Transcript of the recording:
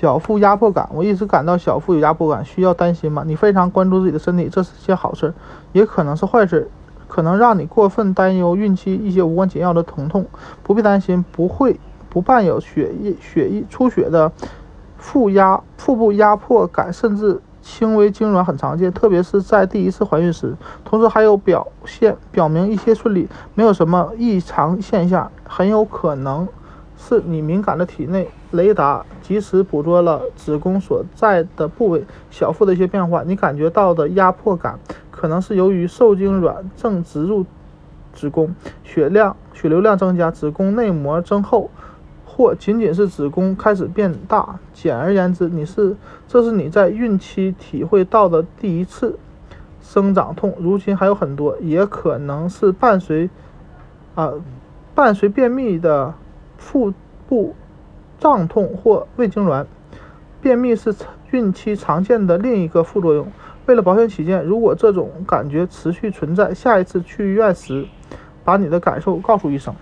小腹压迫感，我一直感到小腹有压迫感，需要担心吗？你非常关注自己的身体，这是件好事，也可能是坏事，可能让你过分担忧孕期一些无关紧要的疼痛，不必担心，不会不伴有血液血液出血的腹压腹部压迫感，甚至轻微痉挛很常见，特别是在第一次怀孕时。同时还有表现表明一切顺利，没有什么异常现象，很有可能。是你敏感的体内雷达及时捕捉了子宫所在的部位小腹的一些变化，你感觉到的压迫感可能是由于受精卵正植入子宫，血量血流量增加，子宫内膜增厚，或仅仅是子宫开始变大。简而言之，你是这是你在孕期体会到的第一次生长痛，如今还有很多，也可能是伴随啊伴随便秘的。腹部胀痛或胃痉挛，便秘是孕期常见的另一个副作用。为了保险起见，如果这种感觉持续存在，下一次去医院时，把你的感受告诉医生。